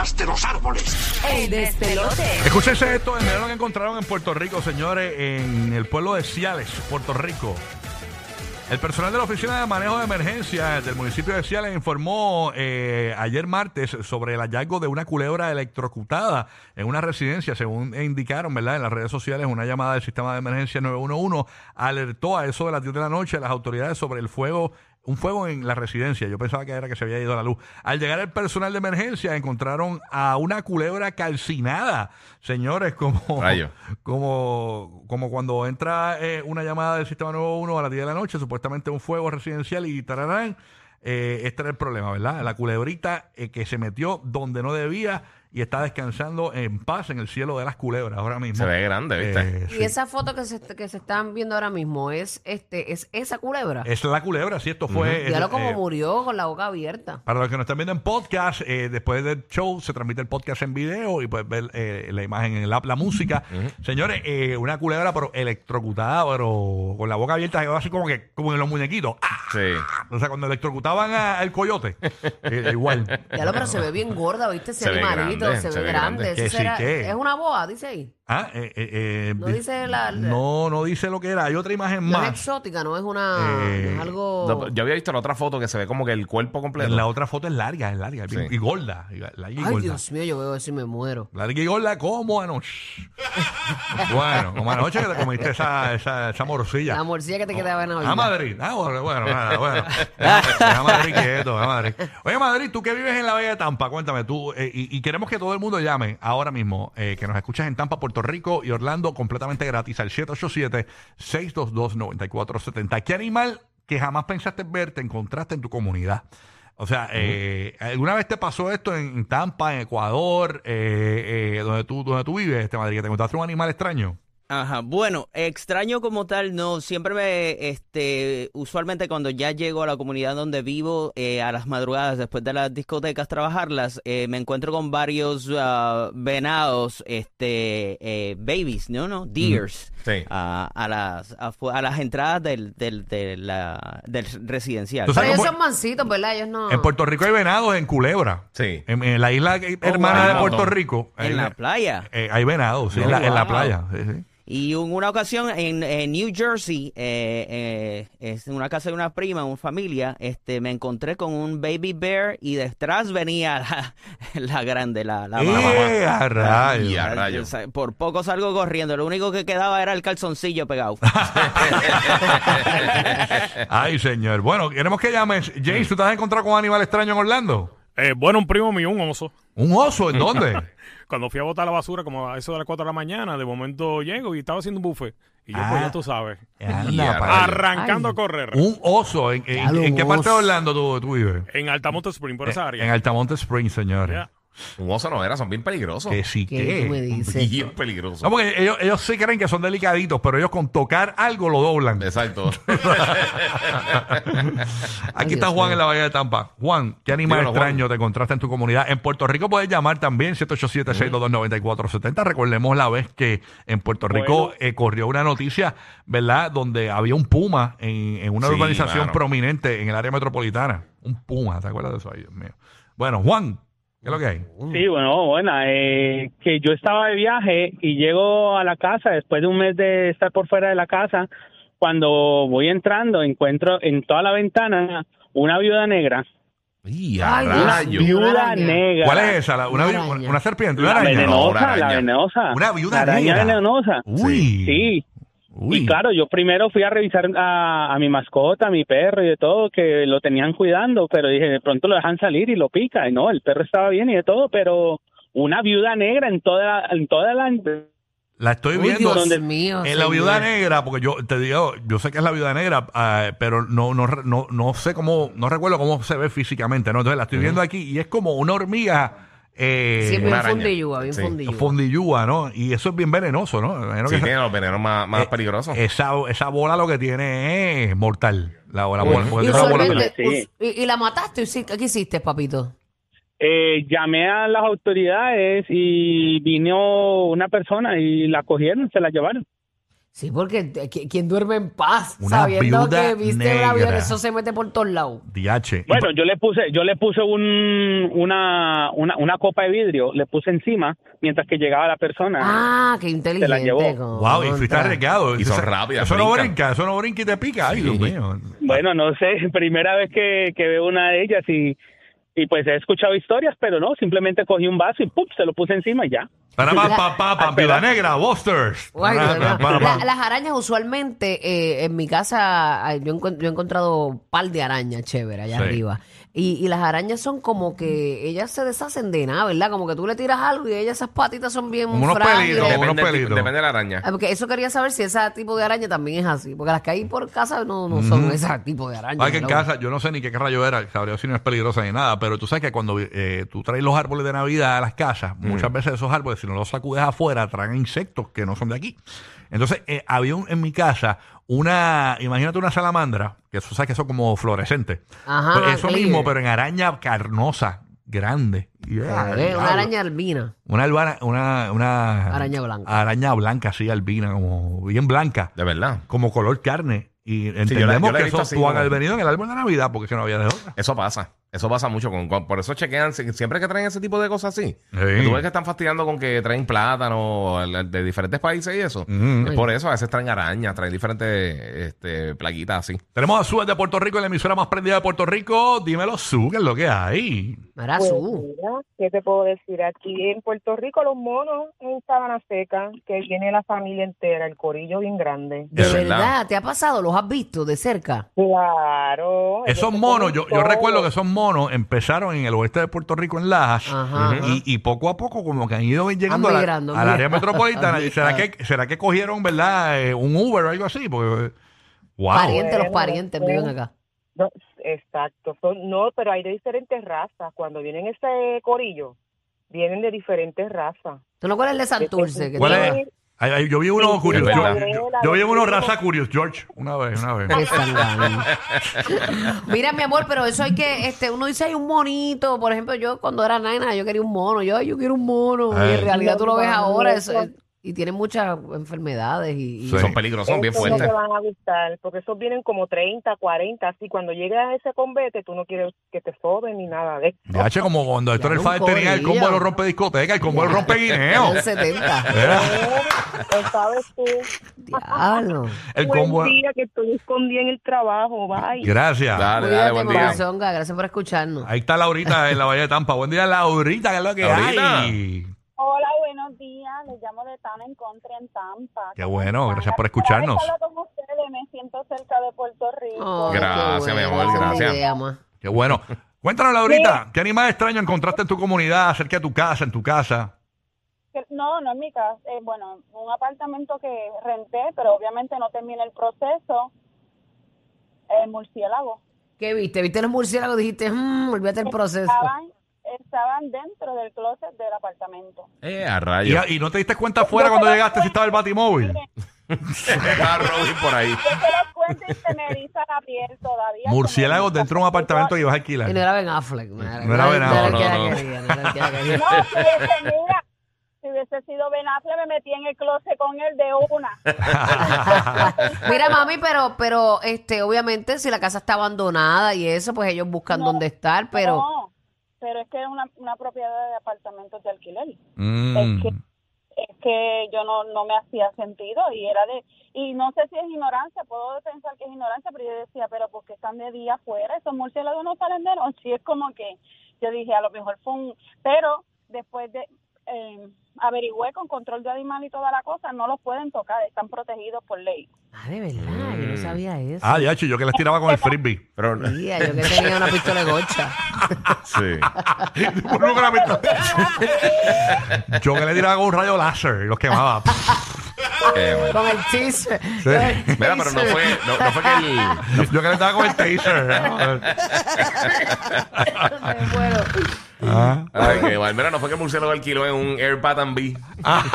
de los árboles. El despelote. Escúchense esto, el dinero que encontraron en Puerto Rico, señores, en el pueblo de Ciales, Puerto Rico. El personal de la Oficina de Manejo de Emergencia del municipio de Ciales informó eh, ayer martes sobre el hallazgo de una culebra electrocutada en una residencia, según indicaron, ¿verdad? En las redes sociales, una llamada del sistema de emergencia 911 alertó a eso de las 10 de la noche a las autoridades sobre el fuego un fuego en la residencia. Yo pensaba que era que se había ido la luz. Al llegar el personal de emergencia, encontraron a una culebra calcinada. Señores, como, Rayo. como, como cuando entra eh, una llamada del sistema 91 a las 10 de la noche, supuestamente un fuego residencial y tararán. Eh, este era el problema, ¿verdad? La culebrita eh, que se metió donde no debía y está descansando en paz en el cielo de las culebras ahora mismo. Se ve grande, ¿viste? Eh, Y sí. esa foto que se, que se están viendo ahora mismo es este es esa culebra. Es la culebra, sí, esto fue... Míralo eh, como eh, murió con la boca abierta. Para los que nos están viendo en podcast, eh, después del show se transmite el podcast en video y puedes ver eh, la imagen en el app, la música. Señores, eh, una culebra pero electrocutada, pero con la boca abierta, así como que como en los muñequitos. ¡Ah! Sí. O sea, cuando electrocutaban al coyote, eh, igual. Ya lo, pero se ve bien gorda, ¿viste? Ese Se ve animalito, grande, se, se ve grande. grande. Eso sí, será- que- Es una boa, dice ahí. Ah, eh, eh, eh, No di- dice la- la- No, no dice lo que era. Hay otra imagen No es más. exótica, no es una. Eh, no es algo. No, yo había visto la otra foto que se ve como que el cuerpo completo. La otra foto es larga, es larga. Sí. Y gorda. y larga y Ay, gorda. Dios mío, yo veo eso y me muero. Larga y gorda como anoche. bueno, como anoche que te comiste esa, esa, esa morcilla. La morcilla que te quedaba en la A vida. Madrid. Ah, bueno, bueno, nada, bueno. A Madrid quieto, a Madrid. Oye, Madrid, tú que vives en la Bella de Tampa, cuéntame tú, eh, y, y queremos que todo el mundo llame ahora mismo, eh, que nos escuchas en Tampa, Puerto Rico y Orlando completamente gratis al 787-622-9470. ¿Qué animal que jamás pensaste ver te encontraste en tu comunidad? O sea, eh, ¿alguna vez te pasó esto en Tampa, en Ecuador, eh, eh, donde, tú, donde tú vives, este Madrid, que te encontraste un animal extraño? Ajá, bueno, extraño como tal, no, siempre me, este, usualmente cuando ya llego a la comunidad donde vivo, eh, a las madrugadas, después de las discotecas, trabajarlas, eh, me encuentro con varios ah, venados, este, eh, babies, ¿no? No, deers, Sí. a, a las, a, las entradas del, del, la, del residencial. Pero ellos son mansitos, ¿verdad? Ellos no. En Puerto Rico hay venados en Culebra. Sí. En, en la isla hermana de wow. Puerto Rico. En hay- la playa. eh, hay venados, sí, Oh, en, la, en la wow. playa. sí, sí. Y en una ocasión en, en New Jersey, eh, eh, es en una casa de una prima, una familia, este, me encontré con un baby bear y detrás venía la, la grande, la, la mamá. ¡Eh, a rayos! Y a rayos. O sea, Por poco salgo corriendo. Lo único que quedaba era el calzoncillo pegado. Ay, señor. Bueno, queremos que llames. James, ¿tú te has encontrado con un animal extraño en Orlando? Eh, bueno, un primo mío, un oso. ¿Un oso? ¿En dónde? Cuando fui a botar la basura, como a eso de las 4 de la mañana, de momento llego y estaba haciendo un buffet. Y yo, Ah. pues ya tú sabes, Anda, para- arrancando Ay. a correr. Un oso. ¿En, en- en qué parte de. Orlando tú, tú vives? En Altamonte Spring, por esa En, área. en Altamonte Springs, señores. Ya. Un oso no era, son bien peligrosos. Que sí ¿Qué tú me que. dices? Bien peligrosos. No, porque ellos, ellos sí creen que son delicaditos, pero ellos con tocar algo lo doblan. Exacto. Aquí Ay, está Dios Juan mío. en la Bahía de Tampa. Juan, ¿qué animal Dímelo, Juan. extraño te encontraste en tu comunidad? En Puerto Rico puedes llamar también 787-622-9470. Recordemos la vez que en Puerto Rico Bueno. eh, corrió una noticia, ¿verdad? Donde había un puma en, en una Sí, urbanización mano. prominente en el área metropolitana. Un puma, ¿te acuerdas de eso? Ay, Dios mío. Bueno, Juan, ¿qué es lo que hay? Sí, bueno, buena. Eh, que yo estaba de viaje y llego a la casa después de un mes de estar por fuera de la casa. Cuando voy entrando, encuentro en toda la ventana una viuda negra. Y a Ay, mío. Viuda negra. ¿Cuál es esa? La- una, Una una, una serpiente, una La araña. No, venenosa, una la venenosa. Una viuda la araña negra. venenosa. Uy. Sí. Uy. Y claro, yo primero fui a revisar a, a mi mascota, a mi perro y de todo, que lo tenían cuidando, pero dije, de pronto lo dejan salir y lo pica. Y no, el perro estaba bien y de todo, pero una viuda negra en toda, en toda la... La estoy Uy, viendo. Dios mío. En la señor. viuda negra, porque yo te digo, yo sé que es la viuda negra, ah, pero no, no, no, no sé cómo, no recuerdo cómo se ve físicamente, ¿no? Entonces la estoy viendo aquí y es como una hormiga eh, Sí, bien fundillúa, bien Sí. fundillúa. fondillúa, ¿no? Y eso es bien venenoso, ¿no? Imagino Sí, que tiene los venenos más, más eh, peligrosos. esa, esa bola lo que tiene es mortal. La, la bola, porque Y, tiene una bola Sí. us- y, y la mataste. ¿qué hiciste, papito? Eh, llamé a las autoridades y vino una persona y la cogieron, se la llevaron. Sí, porque eh, ¿qui- ¿quién duerme en paz Una sabiendo viuda que viste un avión eso se mete por todos lados? DH. Bueno, yo le puse, yo le puse un, una, una, una copa de vidrio, le puse encima mientras que llegaba la persona. Ah, qué inteligente. llevó. Wow, y fuiste arriesgado. Y son Eso- rápidas, Eso no brinca, eso no brinca y te pica. Ay, Dios mío. Bueno, no sé, primera vez que, que veo una de ellas y, y pues he escuchado historias, pero no, simplemente cogí un vaso y ¡pum! se lo puse encima y ya. Para pa, pa, pa, pa, Viuda Negra, Busters. Las arañas usualmente eh, en mi casa yo, he encontrado un par de arañas chéveres allá Sí. arriba y, y las arañas son como que ellas se deshacen de nada, ¿verdad? Como que tú le tiras algo y ellas esas patitas son bien Como unos frágiles. pelitos, unos Depende, tipo- pelitos. depende de la araña. Ah, Porque eso quería saber si ese tipo de araña también es así. Porque las que hay por casa no, no son ese tipo de araña. Ay, que en casa, yo no sé ni qué rayo era, sabría si no es peligrosa ni nada, pero tú sabes que cuando eh, tú traes los árboles de Navidad a las casas, muchas veces esos árboles, si no los sacudes afuera, traen insectos que no son de aquí. Entonces, eh, había un- en mi casa una, imagínate una salamandra, que eso sabes que son como fluorescentes. Ajá, Pues eso clear. mismo, pero en araña carnosa, grande. Una araña albina. Una, albana- una, una Araña blanca. Araña blanca, sí, albina, como bien blanca, De verdad. como color carne. Y yo la- entendemos yo la que eso así tuvo que como- haber venido en el árbol de Navidad, porque si no había de otra. Eso pasa. Eso pasa mucho. Con, con- por eso chequean, si- siempre que traen ese tipo de cosas así. Sí. que Tú ves que están fastidiando con que traen plátano de diferentes países y eso. Mm. Es por eso, a veces traen arañas, traen diferentes este, plaguitas así. Tenemos a Su de Puerto Rico, la emisora más prendida de Puerto Rico. Dímelo, Su, ¿qué es lo que hay? Mira, Pues su. mira, ¿qué te puedo decir? Aquí en Puerto Rico los monos en Sabana Seca, que viene la familia entera, el corillo bien grande. De verdad. verdad, ¿te ha pasado? ¿Los has visto de cerca? Claro. ellos Esos se monos, comen yo, yo todo. recuerdo que esos monos empezaron en el oeste de Puerto Rico, en Lajas, Ajá, y, y poco a poco como que han ido llegando Han a la- migrando, al área metropolitana. ¿Y ¿Será que, ¿Será que cogieron, verdad, eh, un Uber o algo así? Porque, wow. Parientes, los parientes viven acá. No, exacto. Son, no, pero hay de diferentes razas. Cuando vienen ese corillo, vienen de diferentes razas. ¿Tú no cuál es el de Santurce? Que ¿Cuál tiene- es? Ay, ay, yo vi uno Sí, verdad. Yo, yo vi uno raza Curious George una vez, una vez. Mira, mi amor, pero eso hay que, este, uno dice hay un monito, por ejemplo, yo cuando era nena, yo quería un mono, yo, ay, yo quiero un mono, y en realidad tú lo ves ahora, eso- eso, y tienen muchas enfermedades y, y- Sí. Son peligrosos, son bien Esos no fuertes. te van a gustar, porque esos vienen como 30, 40, así. Cuando llegas a ese convete, tú no quieres que te soben ni nada de eso. De H como cuando Héctor Ya, el Fader tenía el combo de los rompe discoteca, el combo del rompe guineo. el 70. Era Lo sabes tú. Diablo. el Buen combo. día que estoy escondida en el trabajo, bye. Gracias. Dale, Cuídate, dale, buen día. gracias por escucharnos. Ahí está Laurita en la Bahía de Tampa. Buen día, Laurita, que es lo que Laurita. hay. Hola, buenos días. Les llamo de Tana en Country en Tampa. Qué ¿Cómo bueno, gracias por escucharnos. con ustedes, me siento cerca de Puerto Rico. Qué Gracias, mi amor, gracias. idea. Qué bueno. Cuéntanos, Laurita, ¿qué animal extraño encontraste en tu comunidad, cerca de tu casa, en tu casa? No, no en mi casa. Eh, bueno, un apartamento que renté, pero obviamente no terminé el proceso. El murciélago. ¿Qué viste? ¿Viste los murciélagos? Dijiste, mmm, olvídate el proceso. Estaban, estaban dentro del closet del apartamento. Eh, a ¿Y, rayos. y no te diste cuenta afuera cuando llegaste si estaba el batimóvil? Robin por ahí. Yo te lo cuento y se me eriza la piel todavía. Murciélagos dentro de un apartamento que ibas a alquilar. Y no era Ben Affleck. No era, No era Ben Affleck. No, no, no. quería, no si hubiese, mira, si hubiese sido Ben Affleck, me metí en el closet con él de una. Mira, mami, pero, pero, este, obviamente, si la casa está abandonada y eso, pues ellos buscan No, dónde estar, pero. No, pero es que es una, una propiedad de apartamentos de alquiler. Mm. Es que es que yo no, no me hacía sentido y era de y no sé si es ignorancia, puedo pensar que es ignorancia, pero yo decía, pero ¿por qué están de día afuera? Esos murciélagos no salen de noche. Y es como que yo dije, a lo mejor fue un... Pero después de... Eh, averigüé con control de animal y toda la cosa, no los pueden tocar, están protegidos por ley. Ah, de verdad, yo no sabía eso. Ah, ya, yo que les tiraba con el frisbee. Pero, Tía, yo que tenía una pistola de gocha. sí. La yo que le tiraba con un rayo láser y los quemaba. Eh, bueno. Con el teaser. Sí. Mira, pero no fue, no, no fue que el... yo que le daba con el taser. Me muero. Ah. Ay, qué mal. Mira, no fue que el murciélago alquiló en un Airpat B. También.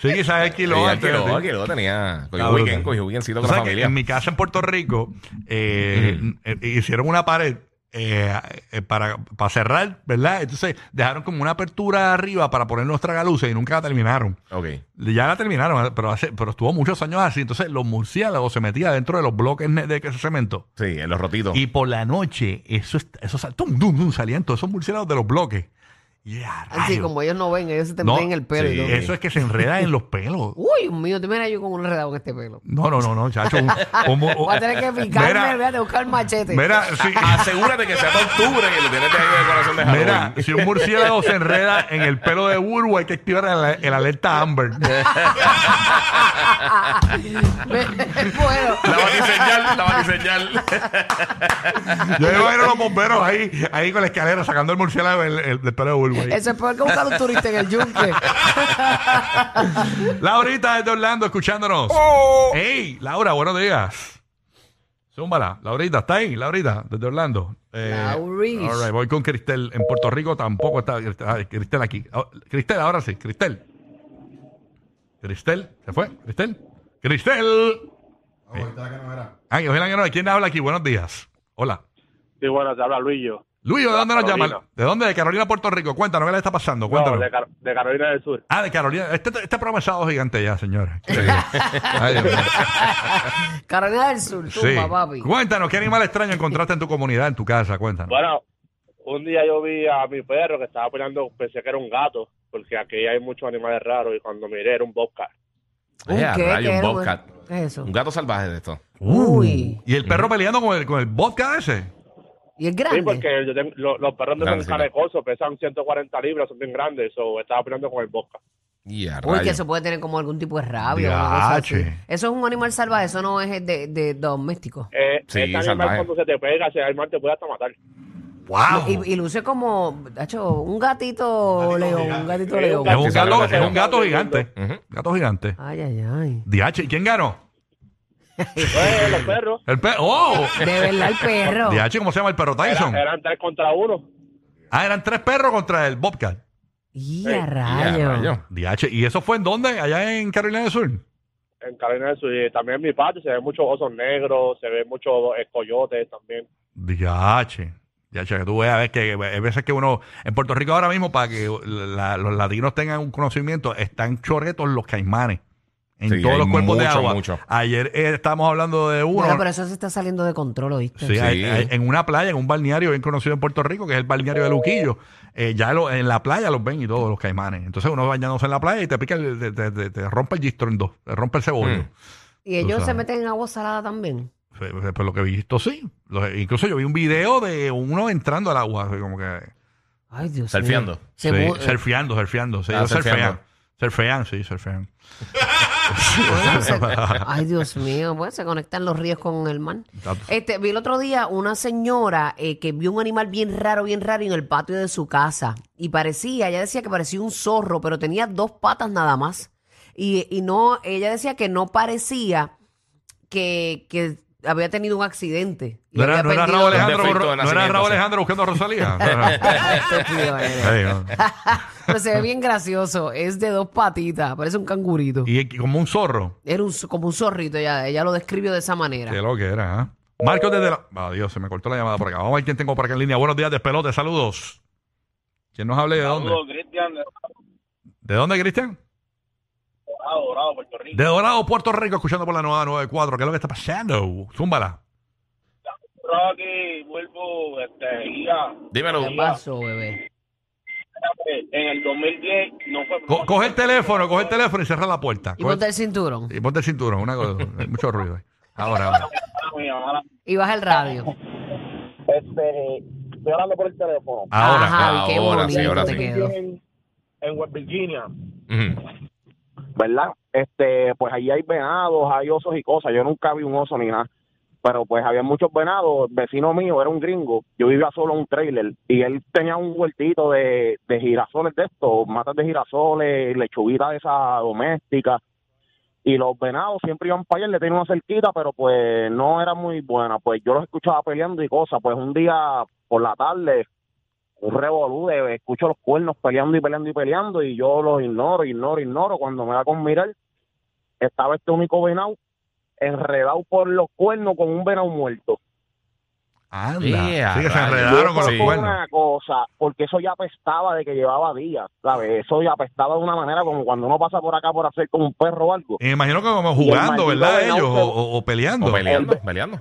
Sí, quizás el kilo Sí, antes. alquiló, sí. alquiló, tenía... Cogió Ah, un weekend, cogió weekendcito con la que familia. En mi casa en Puerto Rico eh, eh, hicieron una pared eh, eh, para, para cerrar, ¿verdad? Entonces dejaron como una apertura arriba para poner los tragaluces y nunca la terminaron. Ok. Ya la terminaron, pero, hace, pero estuvo muchos años así. Entonces los murciélagos se metían dentro de los bloques de ese cemento. Sí, en los rotitos. Y por la noche, eso, es- eso sal- tum, tum, tum, salían todos esos murciélagos de los bloques. Y a Así rayos. como ellos no ven, ellos se te No, meten en el pelo. y sí, todo. Eso es que se enreda en los pelos. Uy, mío, te mira yo con un enredado en este pelo. No, no, no, no, chacho. un- un- un- Voy a tener que picarme, Mira, voy a buscar el machete. mira, sí. Asegúrate que sea de octubre y lo tienes en el corazón de Mira, Halloween. si un murciélago se enreda en el pelo de Burbu, hay que activar el, el alerta Amber. bueno, La batiseñal, la batiseñal. Yo me imagino a los bomberos ahí, ahí con la escalera sacando el murciélago del, el- del pelo de Burbu. ahí. eso es peor que buscar un turista en el yunque. Laurita desde Orlando, escuchándonos. Hey, Laura, buenos días. Zúmbala. Laurita, ¿está ahí? Laurita, desde Orlando. Eh, Lauris. all right, voy con Cristel. En Puerto Rico tampoco está ah, Cristel aquí. Oh, Cristel, ahora sí. Cristel. Cristel, ¿se fue? Cristel. Cristel. Ah, que ojalá que no. ¿Quién habla aquí? Buenos días. Hola. Sí, bueno, te habla Luillo. Luis, ¿de dónde nos Carolina. llama? ¿De dónde? De Carolina, Puerto Rico. Cuéntanos, ¿qué le está pasando? No, Cuéntanos. de, Car- de Carolina del Sur. Ah, de Carolina. Este, este programa es sábado gigante ya, señores. Ay, Dios mío. Carolina del Sur, Sí. tumba, papi. Cuéntanos, ¿qué animal extraño encontraste en tu comunidad, en tu casa? Cuéntanos. Bueno, un día yo vi a mi perro que estaba peleando, pensé que era un gato, porque aquí hay muchos animales raros y cuando miré era un bobcat. ¿Un Eh, a qué? rayo, ¿Qué un bobcat. ¿Qué es eso? Un gato salvaje de esto. Uy. ¿Y el perro peleando con el, con el vodka ese? ¿Y es grande? Sí, porque yo tengo- lo- los perros no son canecosos, pesan 140 libras, son bien grandes, so estaba peleando con el bobcat. Y a Uy, que eso puede tener como algún tipo de rabia. o una cosa así. Diache. Eso es un animal salvaje, eso no es de, de doméstico. Eh, Sí, este animal salvaje. cuando se te pega, ese animal te puede hasta matar. ¡Wow! Y, y luce como, hacho, un gatito león, un gatito león. es un gato, sí, es sí. un gato gigante. Ujú. Gato gigante. Ay, ay, ay. Diache, ¿y quién ganó? Pues, los perros El perro. ¡Oh! De verdad el perro. Diache, ¿cómo se llama el perro Tyson? eran, eran tres contra uno. Ah, eran tres perros contra el Bobcat. Y a rayo. ¿y eso fue en dónde? Allá en Carolina del Sur. En Carolina del Sur y también en mi patio se ven muchos osos negros, se ven muchos eh, coyotes también. Diache. Diache, que tú veas, ves que hay veces que uno, en Puerto Rico ahora mismo, para que la- los latinos tengan un conocimiento, están choretos los caimanes. En Sí, todos hay los cuerpos de mucho, agua. mucho. Ayer eh, estábamos hablando de uno. Bueno, pero eso se está saliendo de control, ¿oíste? Sí, Sí. hay- hay- en una playa, en un balneario bien conocido en Puerto Rico, que es el balneario de Luquillo. eh, ya lo- en la playa los ven y todos los caimanes. Entonces uno bañándose en la playa y te pica, el- te, te- te- te rompe el gistro en dos, te rompe el cebollo. Mm. Y ellos se meten en agua salada también. Pues, pues, lo que he visto, sí. Lo- incluso yo vi un video de uno entrando al agua, así como que... Ay, Dios Surfeando. mío. Se sí, mu- surfeando, surfeando. Sí, Ah, ellos surfean. surfeando. Surfean, sí, surfean. Bueno, se- Ay, Dios mío, pues se conectan los ríos con el mar. Este, vi el otro día una señora eh, que vio un animal bien raro, bien raro en el patio de su casa. Y parecía, ella decía que parecía un zorro, pero tenía dos patas nada más. Y, y no, ella decía que no parecía que, que había tenido un accidente. Y No era, no era perdido- Raúl Alejandro, defecto de no era nacimiento, Raúl sí. Buscando a Rosalía. Estúpido eres. No. Pero se ve bien gracioso. Es de dos patitas, parece un cangurito. Y como un zorro. Era un, como un zorrito, ella, ella lo describió de esa manera. Qué lo que era, ¿ah? Marcos desde la... Adiós, se me cortó la llamada por acá. Vamos a ver quién tengo por acá en línea. Buenos días, despelote, saludos. ¿Quién nos hable de dónde? Cristian, ¿De dónde, Cristian? Dorado, Dorado, Puerto Rico. De Dorado, Puerto Rico, escuchando por la nueva 94. ¿Qué es lo que está pasando? Zúmbala. Rocky, vuelvo, este, guía. Dímelo. ¿Qué pasó, bebé? En el 2010 no fue... Co- coge el teléfono, coge el teléfono y cierra la puerta. Y Coge- ponte el cinturón. y ponte el cinturón, una cosa. Hay mucho ruido ahí. Ahora, ahora. Y baja el radio. Este, estoy hablando por el teléfono. Ahora. Ajá, qué ahora sí, bonito ahora te sí. quedó. En, en West Virginia, Ujú. ¿Verdad? Este, pues allí hay venados, hay osos y cosas. Yo nunca vi un oso ni nada. Pero pues había muchos venados. El vecino mío era un gringo. Yo vivía solo en un trailer. Y él tenía un huertito de, de girasoles de estos, matas de girasoles, lechuguita de esa doméstica. Y los venados siempre iban para allá, le tenían una cerquita, pero pues no era muy buena. Pues yo los escuchaba peleando y cosas. Pues un día por la tarde, un revolú de escucho los cuernos peleando y peleando y peleando y yo los ignoro, ignoro, ignoro. Cuando me da con mirar, estaba este único venado enredado por los cuernos con un venado muerto. Anda. Yeah, sí, que se enredaron con los cuernos. una cosa, porque eso ya apestaba de que llevaba días, ¿sabes? Eso ya apestaba de una manera como cuando uno pasa por acá por hacer como un perro o algo. Y me imagino que como jugando, ¿verdad? Ellos, o, o- o peleando. O peleando, El- peleando.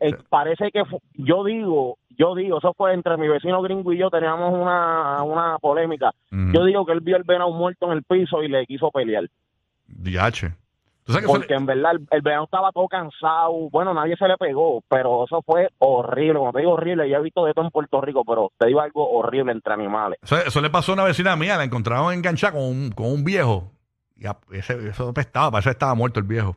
Eh, parece que yo digo, yo digo, eso fue entre mi vecino gringo y yo, teníamos una, una polémica. Yo digo que él vio el venado muerto en el piso y le quiso pelear. Diache. ¿Tú sabes que eso Porque en verdad el, el venado estaba todo cansado. Bueno, nadie se le pegó, pero eso fue horrible. Como te digo horrible, yo he visto de todo en Puerto Rico, pero te digo algo horrible entre animales. Eso, eso le pasó a una vecina mía, la encontraron enganchada con un, con un viejo. Y a- ese, eso apestaba, parece que estaba muerto el viejo.